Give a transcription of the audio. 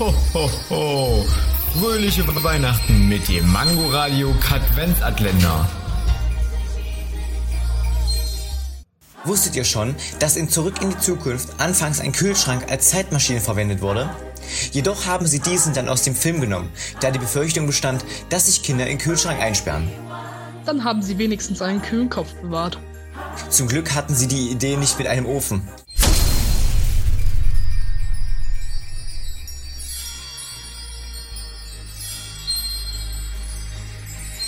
Ho, ho, ho. Fröhliche Weihnachten mit dem Mangoradio Katwenzatländer. Wusstet ihr schon, dass in Zurück in die Zukunft anfangs ein Kühlschrank als Zeitmaschine verwendet wurde? Jedoch haben sie diesen dann aus dem Film genommen, da die Befürchtung bestand, dass sich Kinder in Kühlschrank einsperren. Dann haben sie wenigstens einen kühlen Kopf bewahrt. Zum Glück hatten sie die Idee nicht mit einem Ofen.